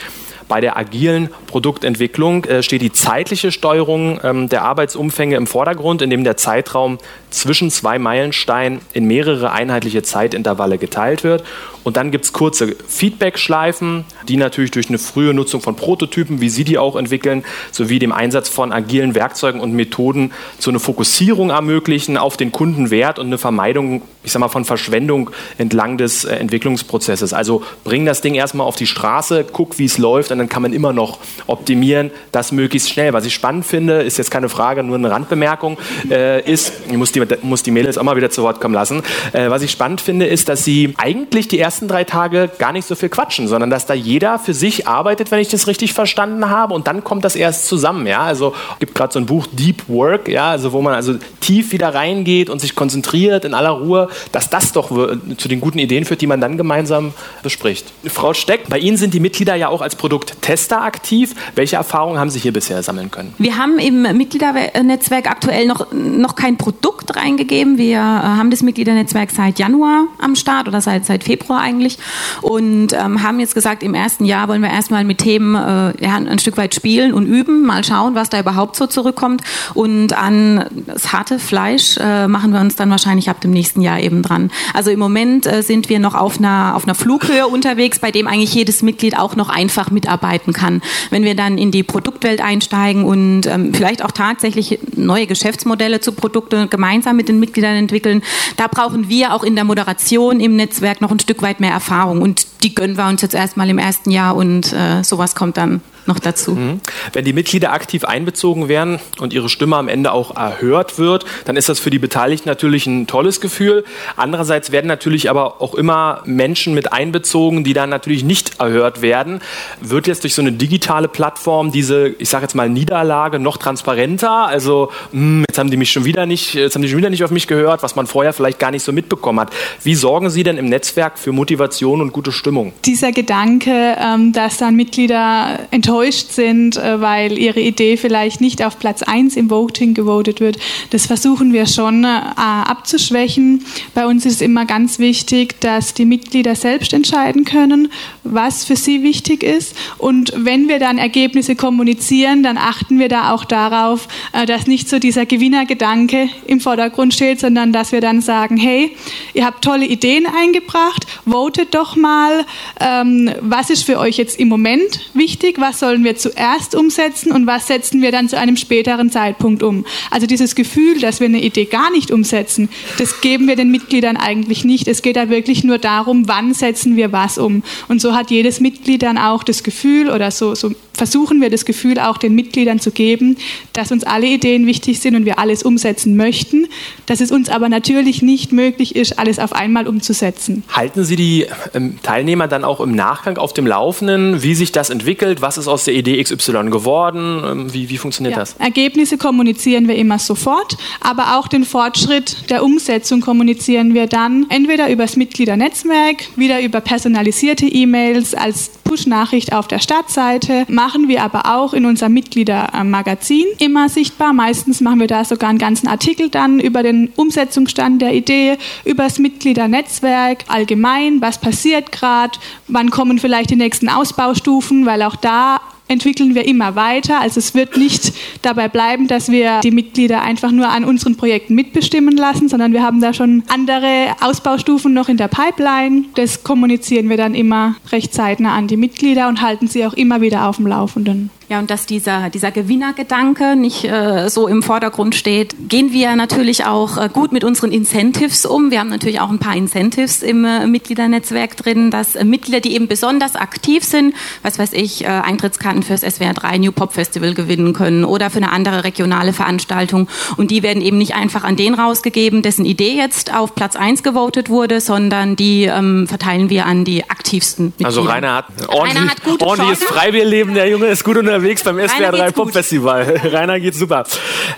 Bei der agilen Produktentwicklung äh, steht die zeitliche Steuerung ähm, der Arbeitsumfänge im Vordergrund, indem der Zeitraum zwischen zwei Meilensteinen in mehrere einheitliche Zeitintervalle geteilt wird. Und dann gibt es kurze Feedback-Schleifen, die natürlich durch eine frühe Nutzung von Prototypen, wie Sie die auch entwickeln, sowie dem Einsatz von agilen Werkzeugen und Methoden so eine Fokussierung ermöglichen auf den Kundenwert und eine Vermeidung, ich sag mal, von Verschwendung entlang des äh, Entwicklungsprozesses. Also bring das Ding erstmal auf die Straße, guck, wie es läuft und dann kann man immer noch optimieren, das möglichst schnell. Was ich spannend finde, ist jetzt keine Frage, nur eine Randbemerkung, äh, ist, ich muss die, muss die Mädels auch mal wieder zu Wort kommen lassen, äh, was ich spannend finde, ist, dass sie eigentlich die ersten ersten drei Tage gar nicht so viel quatschen, sondern dass da jeder für sich arbeitet, wenn ich das richtig verstanden habe, und dann kommt das erst zusammen. Ja? Also es gibt gerade so ein Buch Deep Work, ja, also wo man also tief wieder reingeht und sich konzentriert in aller Ruhe, dass das doch zu den guten Ideen führt, die man dann gemeinsam bespricht. Frau Steck, bei Ihnen sind die Mitglieder ja auch als Produkttester aktiv. Welche Erfahrungen haben Sie hier bisher sammeln können? Wir haben im Mitgliedernetzwerk aktuell noch, noch kein Produkt reingegeben. Wir äh, haben das Mitgliedernetzwerk seit Januar am Start oder seit, seit Februar eigentlich und ähm, haben jetzt gesagt, im ersten Jahr wollen wir erstmal mit Themen äh, ja, ein Stück weit spielen und üben, mal schauen, was da überhaupt so zurückkommt und an das harte Fleisch äh, machen wir uns dann wahrscheinlich ab dem nächsten Jahr eben dran. Also im Moment äh, sind wir noch auf einer, auf einer Flughöhe unterwegs, bei dem eigentlich jedes Mitglied auch noch einfach mitarbeiten kann. Wenn wir dann in die Produktwelt einsteigen und ähm, vielleicht auch tatsächlich neue Geschäftsmodelle zu Produkten gemeinsam mit den Mitgliedern entwickeln, da brauchen wir auch in der Moderation im Netzwerk noch ein Stück weit mehr Erfahrung. Und die gönnen wir uns jetzt erstmal im ersten Jahr und äh, sowas kommt dann noch dazu. Mhm. Wenn die Mitglieder aktiv einbezogen werden und ihre Stimme am Ende auch erhört wird, dann ist das für die Beteiligten natürlich ein tolles Gefühl. Andererseits werden natürlich aber auch immer Menschen mit einbezogen, die dann natürlich nicht erhört werden. Wird jetzt durch so eine digitale Plattform diese, ich sage jetzt mal, Niederlage noch transparenter? Also, mh, hm, jetzt haben die mich schon wieder nicht, jetzt haben die schon wieder nicht auf mich gehört, was man vorher vielleicht gar nicht so mitbekommen hat. Wie sorgen Sie denn im Netzwerk für Motivation und gute Stimmung? Dieser Gedanke, ähm, dass dann Mitglieder enttäuscht enttäuscht sind, äh, weil ihre Idee vielleicht nicht auf Platz 1 im Voting gewotet wird. Das versuchen wir schon äh, abzuschwächen. Bei uns ist immer ganz wichtig, dass die Mitglieder selbst entscheiden können, was für sie wichtig ist. Und wenn wir dann Ergebnisse kommunizieren, dann achten wir da auch darauf, äh, dass nicht so dieser Gewinnergedanke im Vordergrund steht, sondern dass wir dann sagen, hey, ihr habt tolle Ideen eingebracht, votet doch mal, ähm, was ist für euch jetzt im Moment wichtig, was soll sollen wir zuerst umsetzen und was setzen wir dann zu einem späteren Zeitpunkt um. Also dieses Gefühl, dass wir eine Idee gar nicht umsetzen, das geben wir den Mitgliedern eigentlich nicht. Es geht da wirklich nur darum, wann setzen wir was um. Und so hat jedes Mitglied dann auch das Gefühl oder so, so versuchen wir das Gefühl auch den Mitgliedern zu geben, dass uns alle Ideen wichtig sind und wir alles umsetzen möchten, dass es uns aber natürlich nicht möglich ist, alles auf einmal umzusetzen. Halten Sie die ähm, Teilnehmer dann auch im Nachgang auf dem Laufenden, wie sich das entwickelt, was ist aus der Idee XY geworden, ähm, wie, wie funktioniert ja. das? Ergebnisse kommunizieren wir immer sofort, aber auch den Fortschritt der Umsetzung kommunizieren wir dann entweder über das Mitgliedernetzwerk, wieder über personalisierte E-Mails als Push-Nachricht auf der Startseite, machen wir aber auch in unserem Mitgliedermagazin immer sichtbar. Meistens machen wir da sogar einen ganzen Artikel dann über den Umsetzungsstand der Idee, über das Mitgliedernetzwerk allgemein, was passiert gerade, wann kommen vielleicht die nächsten Ausbaustufen, weil auch da entwickeln wir immer weiter. Also es wird nicht dabei bleiben, dass wir die Mitglieder einfach nur an unseren Projekten mitbestimmen lassen, sondern wir haben da schon andere Ausbaustufen noch in der Pipeline. Das kommunizieren wir dann immer recht zeitnah an die Mitglieder und halten sie auch immer wieder auf dem Laufenden. Ja, und dass dieser, dieser Gewinnergedanke nicht äh, so im Vordergrund steht, gehen wir natürlich auch äh, gut mit unseren Incentives um. Wir haben natürlich auch ein paar Incentives im äh, Mitgliedernetzwerk drin, dass äh, Mitglieder, die eben besonders aktiv sind, was weiß ich, äh, Eintrittskarten fürs SWR 3 New Pop Festival gewinnen können oder für eine andere regionale Veranstaltung. Und die werden eben nicht einfach an den rausgegeben, dessen Idee jetzt auf Platz 1 gewotet wurde, sondern die ähm, verteilen wir an die aktivsten Mitglieder. Also Rainer hat ordentlich, Rainer hat ordentliches Freiwillleben, der Junge ist gut unterwegs unterwegs beim SWR 3 Pop Festival. Rainer geht super.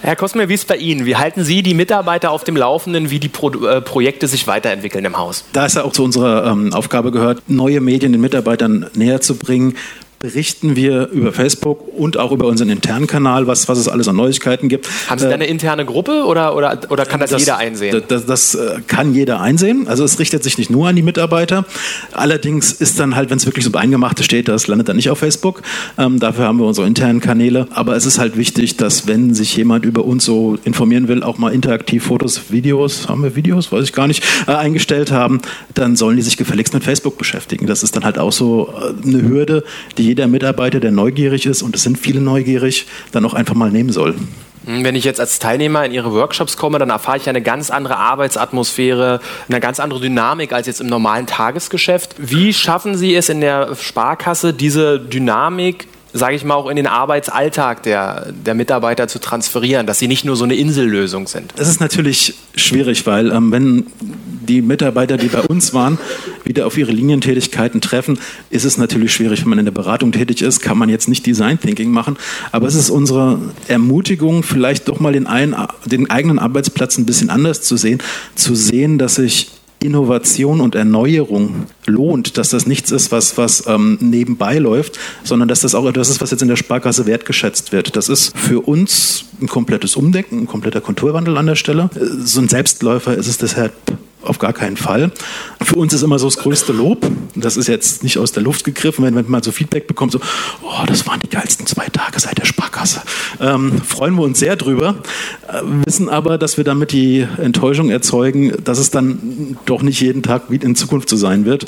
Herr Kosmer, wie ist es bei Ihnen? Wie halten Sie die Mitarbeiter auf dem Laufenden, wie die Pro äh, Projekte sich weiterentwickeln im Haus? Da ist ja auch zu unserer ähm, Aufgabe gehört, neue Medien den Mitarbeitern näher zu bringen, berichten wir über Facebook und auch über unseren internen Kanal, was, was es alles an Neuigkeiten gibt. Haben Sie da eine interne Gruppe oder, oder, oder kann das, das jeder einsehen? Das, das, das, äh, kann jeder einsehen. Also es richtet sich nicht nur an die Mitarbeiter. Allerdings ist dann halt, wenn es wirklich so eingemachte steht, das landet dann nicht auf Facebook. Ähm, dafür haben wir unsere internen Kanäle. Aber es ist halt wichtig, dass wenn sich jemand über uns so informieren will, auch mal interaktiv Fotos, Videos, haben wir Videos, weiß ich gar nicht, äh, eingestellt haben, dann sollen die sich gefälligst mit Facebook beschäftigen. Das ist dann halt auch so äh, eine Hürde, die jeder Mitarbeiter, der neugierig ist, und es sind viele neugierig, dann auch einfach mal nehmen soll. Hm, wenn ich jetzt als Teilnehmer in Ihre Workshops komme, dann erfahre ich eine ganz andere Arbeitsatmosphäre, eine ganz andere Dynamik als jetzt im normalen Tagesgeschäft. Wie schaffen Sie es in der Sparkasse, diese Dynamik sage ich mal, auch in den Arbeitsalltag der, der Mitarbeiter zu transferieren, dass sie nicht nur so eine Insellösung sind? Es ist natürlich schwierig, weil ähm, wenn die Mitarbeiter, die bei uns waren, wieder auf ihre Linientätigkeiten treffen, ist es natürlich schwierig. Wenn man in der Beratung tätig ist, kann man jetzt nicht Design Thinking machen. Aber es ist unsere Ermutigung, vielleicht doch mal den, einen, den eigenen Arbeitsplatz ein bisschen anders zu sehen, zu sehen, dass sich Innovation und Erneuerung lohnt, dass das nichts ist, was, was ähm, nebenbei läuft, sondern dass das auch etwas ist, was jetzt in der Sparkasse wertgeschätzt wird. Das ist für uns ein komplettes Umdenken, ein kompletter Konturwandel an der Stelle. So ein Selbstläufer ist es deshalb auf gar keinen Fall. Für uns ist immer so das größte Lob, das ist jetzt nicht aus der Luft gegriffen, wenn, man so Feedback bekommt, so, oh, das waren die geilsten zwei Tage seit der Sparkasse. Ähm, freuen wir uns sehr drüber, äh, wissen aber, dass wir damit die Enttäuschung erzeugen, dass es dann doch nicht jeden Tag wie in Zukunft so sein wird.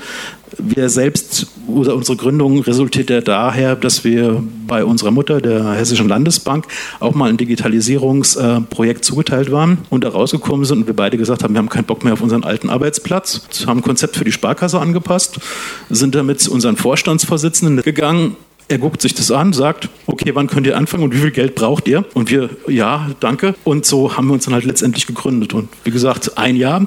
Wir selbst, oder unsere Gründung resultiert ja daher, dass wir bei unserer Mutter, der Hessischen Landesbank, auch mal ein Digitalisierungsprojekt zugeteilt waren und da rausgekommen sind und wir beide gesagt haben, wir haben keinen Bock mehr auf unseren alten Arbeitsplatz, haben ein Konzept für die Sparkasse angepasst, sind damit unseren Vorstandsvorsitzenden gegangen er guckt sich das an, sagt, okay, wann könnt ihr anfangen und wie viel Geld braucht ihr? Und wir, ja, danke. Und so haben wir uns dann halt letztendlich gegründet. Und wie gesagt, ein Jahr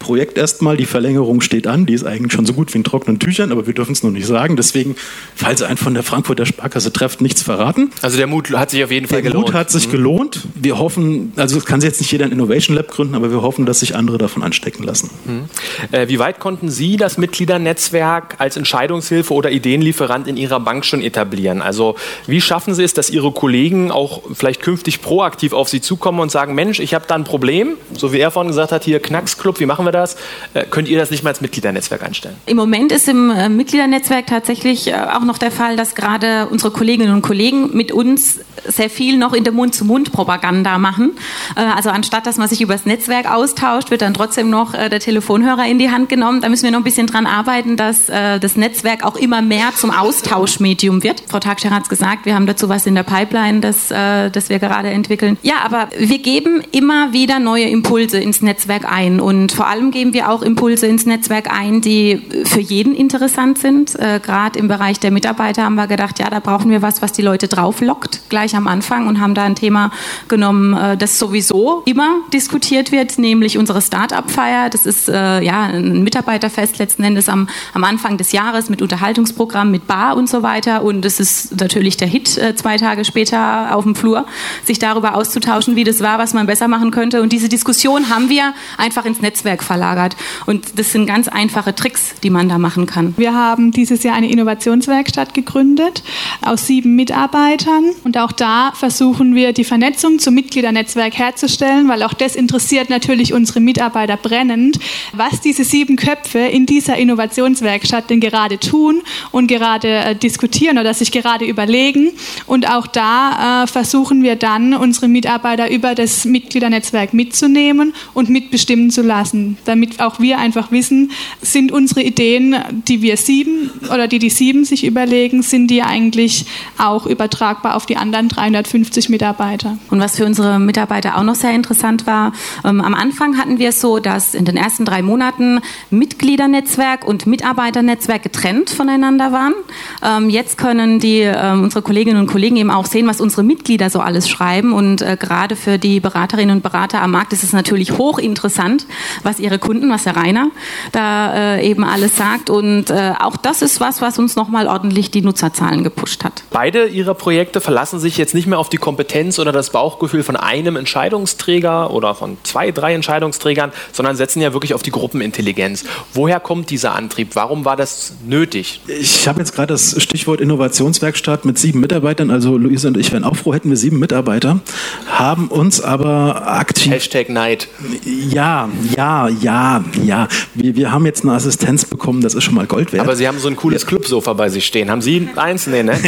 Projekt erstmal. Die Verlängerung steht an. Die ist eigentlich schon so gut wie in trockenen Tüchern, aber wir dürfen es noch nicht sagen. Deswegen, falls ihr einen von der Frankfurter Sparkasse trefft, nichts verraten. Also der Mut hat sich auf jeden Fall der gelohnt. Der Mut hat sich mhm. gelohnt. Wir hoffen, also es kann sich jetzt nicht jeder ein Innovation Lab gründen, aber wir hoffen, dass sich andere davon anstecken lassen. Mhm. Äh, wie weit konnten Sie das Mitgliedernetzwerk als Entscheidungshilfe oder Ideenlieferant in Ihrer Bank schon etablieren? Also wie schaffen Sie es, dass Ihre Kollegen auch vielleicht künftig proaktiv auf Sie zukommen und sagen, Mensch, ich habe da ein Problem, so wie er vorhin gesagt hat, hier Knacksclub, wie machen wir wir das? Äh, könnt ihr das nicht mal als Mitgliedernetzwerk einstellen? Im Moment ist im äh, Mitgliedernetzwerk tatsächlich äh, auch noch der Fall, dass gerade unsere Kolleginnen und Kollegen mit uns sehr viel noch in der Mund-zu-Mund-Propaganda machen. Also anstatt, dass man sich über das Netzwerk austauscht, wird dann trotzdem noch der Telefonhörer in die Hand genommen. Da müssen wir noch ein bisschen dran arbeiten, dass das Netzwerk auch immer mehr zum Austauschmedium wird. Frau Tagscher hat es gesagt, wir haben dazu was in der Pipeline, das, das wir gerade entwickeln. Ja, aber wir geben immer wieder neue Impulse ins Netzwerk ein und vor allem allem geben wir auch Impulse ins Netzwerk ein, die für jeden interessant sind. Äh, Gerade im Bereich der Mitarbeiter haben wir gedacht, ja, da brauchen wir was, was die Leute drauflockt, gleich am Anfang und haben da ein Thema genommen, äh, das sowieso immer diskutiert wird, nämlich unsere Start-up-Feier. Das ist äh, ja ein Mitarbeiterfest letzten Endes am, am Anfang des Jahres mit Unterhaltungsprogramm, mit Bar und so weiter. Und es ist natürlich der Hit, äh, zwei Tage später auf dem Flur, sich darüber auszutauschen, wie das war, was man besser machen könnte. Und diese Diskussion haben wir einfach ins Netzwerk verlagert. Und das sind ganz einfache Tricks, die man da machen kann. Wir haben dieses Jahr eine Innovationswerkstatt gegründet aus sieben Mitarbeitern und auch da versuchen wir, die Vernetzung zum Mitgliedernetzwerk herzustellen, weil auch das interessiert natürlich unsere Mitarbeiter brennend, was diese sieben Köpfe in dieser Innovationswerkstatt denn gerade tun und gerade äh, diskutieren oder sich gerade überlegen. Und auch da äh, versuchen wir dann, unsere Mitarbeiter über das Mitgliedernetzwerk mitzunehmen und mitbestimmen zu lassen, damit auch wir einfach wissen, sind unsere Ideen, die wir sieben oder die die sieben sich überlegen, sind die eigentlich auch übertragbar auf die anderen 350 Mitarbeiter. Und was für unsere Mitarbeiter auch noch sehr interessant war, ähm, am Anfang hatten wir es so, dass in den ersten drei Monaten Mitgliedernetzwerk und Mitarbeiternetzwerk getrennt voneinander waren. Ähm, jetzt können die, ähm, unsere Kolleginnen und Kollegen eben auch sehen, was unsere Mitglieder so alles schreiben. Und äh, gerade für die Beraterinnen und Berater am Markt ist es natürlich hochinteressant, was ihre Kunden, was der Rainer da äh, eben alles sagt. Und äh, auch das ist was, was uns nochmal ordentlich die Nutzerzahlen gepusht hat. Beide Ihrer Projekte verlassen sich jetzt nicht mehr auf die Kompetenz oder das Bauchgefühl von einem Entscheidungsträger oder von zwei, drei Entscheidungsträgern, sondern setzen ja wirklich auf die Gruppenintelligenz. Woher kommt dieser Antrieb? Warum war das nötig? Ich habe jetzt gerade das Stichwort Innovationswerkstatt mit sieben Mitarbeitern, also Luise und ich wären auch froh, hätten wir sieben Mitarbeiter, haben uns aber aktiv... Hashtag Neid. Ja, ja, ja, ja. Wir, wir haben jetzt eine Assistenz bekommen, das ist schon mal Gold wert. Aber Sie haben so ein cooles Clubsofa bei sich stehen. Haben Sie eins? Nee, ne?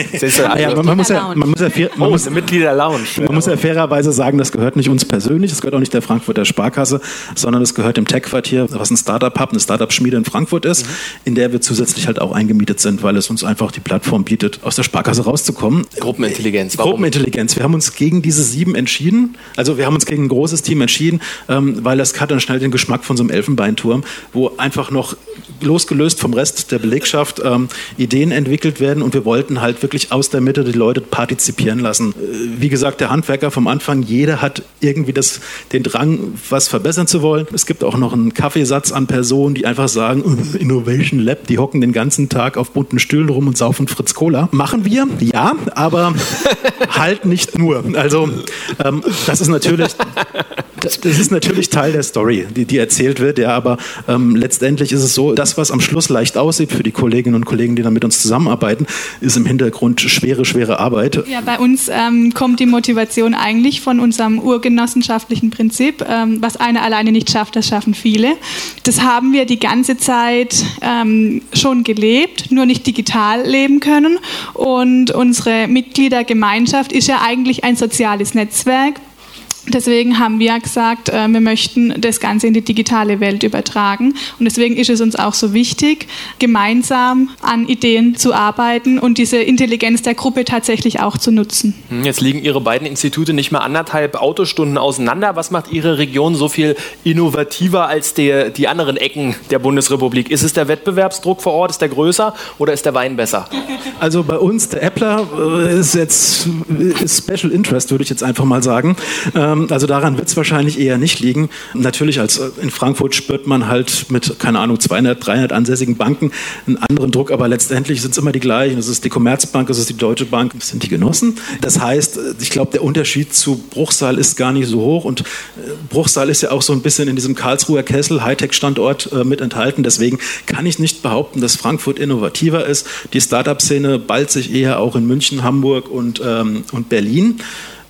ja, man, man, muss ja, man muss ja, fair, man oh, muss, Mitglieder-Lounge. Man muss ja fairerweise sagen, das gehört nicht uns persönlich, das gehört auch nicht der Frankfurter Sparkasse, sondern es gehört dem Tech-Quartier, was ein Startup-Hub, eine Startup-Schmiede in Frankfurt ist, mhm. in der wir zusätzlich halt auch eingemietet sind, weil es uns einfach die Plattform bietet, aus der Sparkasse rauszukommen. Gruppenintelligenz. Warum? Gruppenintelligenz. Wir haben uns gegen diese sieben entschieden. Also wir haben uns gegen ein großes Team entschieden, ähm, weil das hat dann schnell den Geschmack von so einem Elfenbeinturm, wo einfach noch losgelöst vom Rest der Belegschaft ähm, Ideen entwickelt werden und wir wollten halt wirklich aus der Mitte die Leute partizipieren lassen. Äh, wie gesagt, der Handwerker vom Anfang, jeder hat irgendwie das, den Drang, was verbessern zu wollen. Es gibt auch noch einen Kaffeesatz an Personen, die einfach sagen, Innovation Lab, die hocken den ganzen Tag auf bunten Stühlen rum und saufen Fritz Cola. Machen wir, ja, aber halt nicht nur. Also ähm, das ist natürlich das ist natürlich Teil der Story, die, die erzählt wird, ja, aber ähm, letztendlich ist es so, das, was am Schluss leicht aussieht für die Kolleginnen und Kollegen, die dann mit uns zusammenarbeiten, ist im Hintergrund schwere, schwere Arbeit. Ja, bei uns ähm, kommt die Motivation eigentlich von unserem urgenossenschaftlichen Prinzip. Ähm, was einer alleine nicht schafft, das schaffen viele. Das haben wir die ganze Zeit ähm, schon gelebt, nur nicht digital leben können. Und unsere Mitgliedergemeinschaft ist ja eigentlich ein soziales Netzwerk Deswegen haben wir gesagt, äh, wir möchten das Ganze in die digitale Welt übertragen. Und deswegen ist es uns auch so wichtig, gemeinsam an Ideen zu arbeiten und diese Intelligenz der Gruppe tatsächlich auch zu nutzen. Hm, jetzt liegen Ihre beiden Institute nicht mal anderthalb Autostunden auseinander. Was macht Ihre Region so viel innovativer als die, die anderen Ecken der Bundesrepublik? Ist es der Wettbewerbsdruck vor Ort? Ist der größer oder ist der Wein besser? Also bei uns, der Äppler, äh, ist jetzt ist Special Interest, würde ich jetzt einfach mal sagen. Ähm, also daran wird es wahrscheinlich eher nicht liegen. Natürlich als äh, in Frankfurt spürt man halt mit, keine Ahnung, 200, 300 ansässigen Banken einen anderen Druck, aber letztendlich sind es immer die gleichen. Es ist die Commerzbank, es ist die Deutsche Bank, es sind die Genossen. Das heißt, ich glaube, der Unterschied zu Bruchsal ist gar nicht so hoch und äh, Bruchsal ist ja auch so ein bisschen in diesem Karlsruher Kessel Hightech-Standort äh, mit enthalten. Deswegen kann ich nicht behaupten, dass Frankfurt innovativer ist. Die Startup-Szene ballt sich eher auch in München, Hamburg und, ähm, und Berlin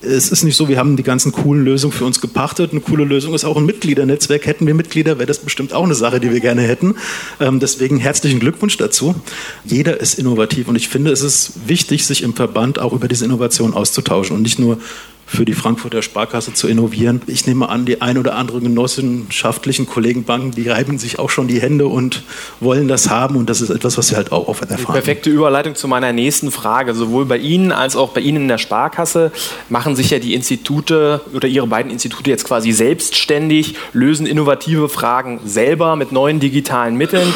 es ist nicht so, wir haben die ganzen coolen Lösungen für uns gepachtet. Eine coole Lösung ist auch ein Mitgliedernetzwerk. Hätten wir Mitglieder, wäre das bestimmt auch eine Sache, die wir gerne hätten. Ähm, deswegen herzlichen Glückwunsch dazu. Jeder ist innovativ und ich finde, es ist wichtig, sich im Verband auch über diese Innovation auszutauschen und nicht nur für die Frankfurter Sparkasse zu innovieren. Ich nehme an, die ein oder andere genossenschaftlichen Kollegenbanken, die reiben sich auch schon die Hände und wollen das haben und das ist etwas, was sie halt auch oft erfahren. Perfekte Überleitung zu meiner nächsten Frage. Sowohl bei Ihnen als auch bei Ihnen in der Sparkasse machen sich ja die Institute oder Ihre beiden Institute jetzt quasi selbstständig, lösen innovative Fragen selber mit neuen digitalen Mitteln.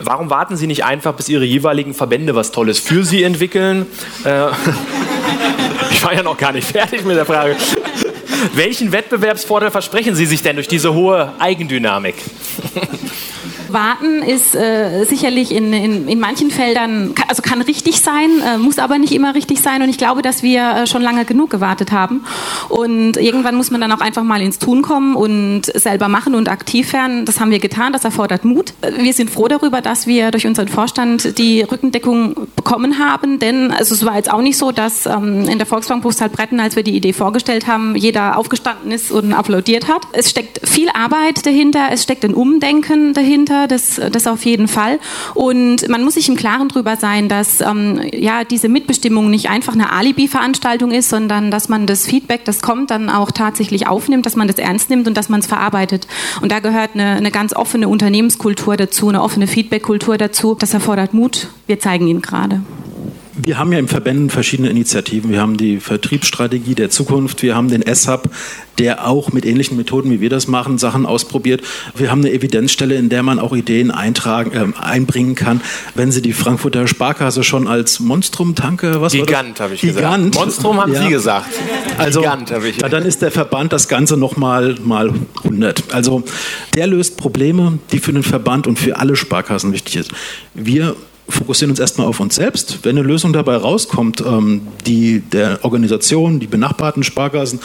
Warum warten Sie nicht einfach, bis Ihre jeweiligen Verbände was Tolles für Sie entwickeln? Äh, ich war ja noch gar nicht fertig mit der Frage. Welchen Wettbewerbsvorteil versprechen Sie sich denn durch diese hohe Eigendynamik? Warten ist äh, sicherlich in, in, in manchen Feldern, also kann richtig sein, äh, muss aber nicht immer richtig sein. Und ich glaube, dass wir äh, schon lange genug gewartet haben. Und irgendwann muss man dann auch einfach mal ins Tun kommen und selber machen und aktiv werden. Das haben wir getan, das erfordert Mut. Wir sind froh darüber, dass wir durch unseren Vorstand die Rückendeckung bekommen haben, denn also es war jetzt auch nicht so, dass ähm, in der Volksbank Bretten, als wir die Idee vorgestellt haben, jeder aufgestanden ist und applaudiert hat. Es steckt viel Arbeit dahinter, es steckt ein Umdenken dahinter, das, das auf jeden Fall. Und man muss sich im Klaren darüber sein, dass ähm, ja, diese Mitbestimmung nicht einfach eine Alibi-Veranstaltung ist, sondern dass man das Feedback, das kommt, dann auch tatsächlich aufnimmt, dass man das ernst nimmt und dass man es verarbeitet. Und da gehört eine, eine ganz offene Unternehmenskultur dazu, eine offene Feedback-Kultur dazu. Das erfordert Mut. Wir zeigen ihn gerade. Wir haben ja im Verbänden verschiedene Initiativen. Wir haben die Vertriebsstrategie der Zukunft, wir haben den S-Hub, der auch mit ähnlichen Methoden, wie wir das machen, Sachen ausprobiert. Wir haben eine Evidenzstelle, in der man auch Ideen eintragen, äh, einbringen kann. Wenn Sie die Frankfurter Sparkasse schon als Monstrum-Tanke, was Gigant, habe ich Gigant. gesagt. Monstrum haben ja. Sie gesagt. Also, Gigant, habe ich. Ja, dann ist der Verband das Ganze nochmal mal 100. Also, der löst Probleme, die für den Verband und für alle Sparkassen wichtig ist. Wir fokussieren uns erstmal auf uns selbst. Wenn eine Lösung dabei rauskommt, ähm, die der Organisation, die benachbarten Sparkassen,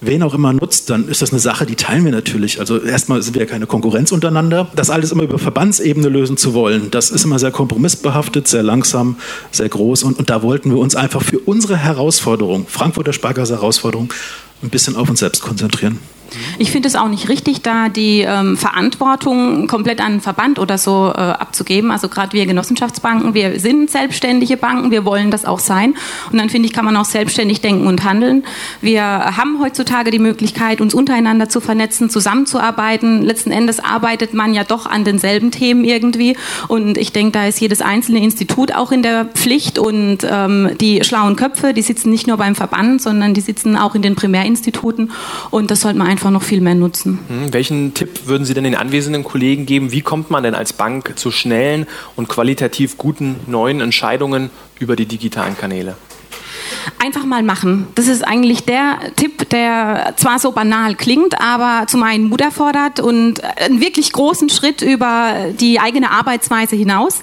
wen auch immer nutzt, dann ist das eine Sache, die teilen wir natürlich. Also erstmal sind wir ja keine Konkurrenz untereinander. Das alles immer über Verbandsebene lösen zu wollen, das ist immer sehr kompromissbehaftet, sehr langsam, sehr groß. Und, und da wollten wir uns einfach für unsere Herausforderung, Frankfurter Sparkasse Herausforderung, ein bisschen auf uns selbst konzentrieren. Ich finde es auch nicht richtig, da die ähm, Verantwortung komplett an den Verband oder so äh, abzugeben. Also gerade wir Genossenschaftsbanken, wir sind selbstständige Banken, wir wollen das auch sein. Und dann finde ich, kann man auch selbstständig denken und handeln. Wir haben heutzutage die Möglichkeit, uns untereinander zu vernetzen, zusammenzuarbeiten. Letzten Endes arbeitet man ja doch an denselben Themen irgendwie. Und ich denke, da ist jedes einzelne Institut auch in der Pflicht. Und ähm, die schlauen Köpfe, die sitzen nicht nur beim Verband, sondern die sitzen auch in den Primärinstituten. Und das sollte man einfach noch viel mehr nutzen. Hm, welchen Tipp würden Sie denn den anwesenden Kollegen geben? Wie kommt man denn als Bank zu schnellen und qualitativ guten neuen Entscheidungen über die digitalen Kanäle? Einfach mal machen. Das ist eigentlich der Tipp, der zwar so banal klingt, aber zum einen Mut erfordert und einen wirklich großen Schritt über die eigene Arbeitsweise hinaus.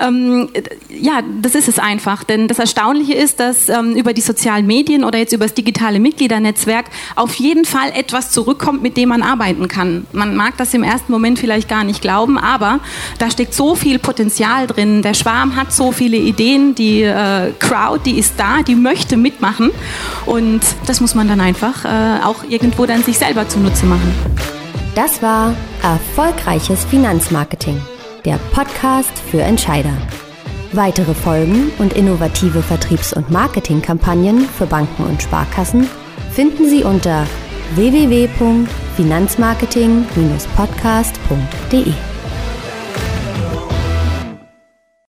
Ähm, ja, das ist es einfach. Denn das Erstaunliche ist, dass ähm, über die sozialen Medien oder jetzt über das digitale Mitgliedernetzwerk auf jeden Fall etwas zurückkommt, mit dem man arbeiten kann. Man mag das im ersten Moment vielleicht gar nicht glauben, aber da steckt so viel Potenzial drin. Der Schwarm hat so viele Ideen, die äh, Crowd, die ist da, die möchte mitmachen. Und das muss man dann einfach äh, auch irgendwo dann sich selber zunutze machen. Das war Erfolgreiches Finanzmarketing, der Podcast für Entscheider. Weitere Folgen und innovative Vertriebs- und Marketingkampagnen für Banken und Sparkassen finden Sie unter www.finanzmarketing-podcast.de.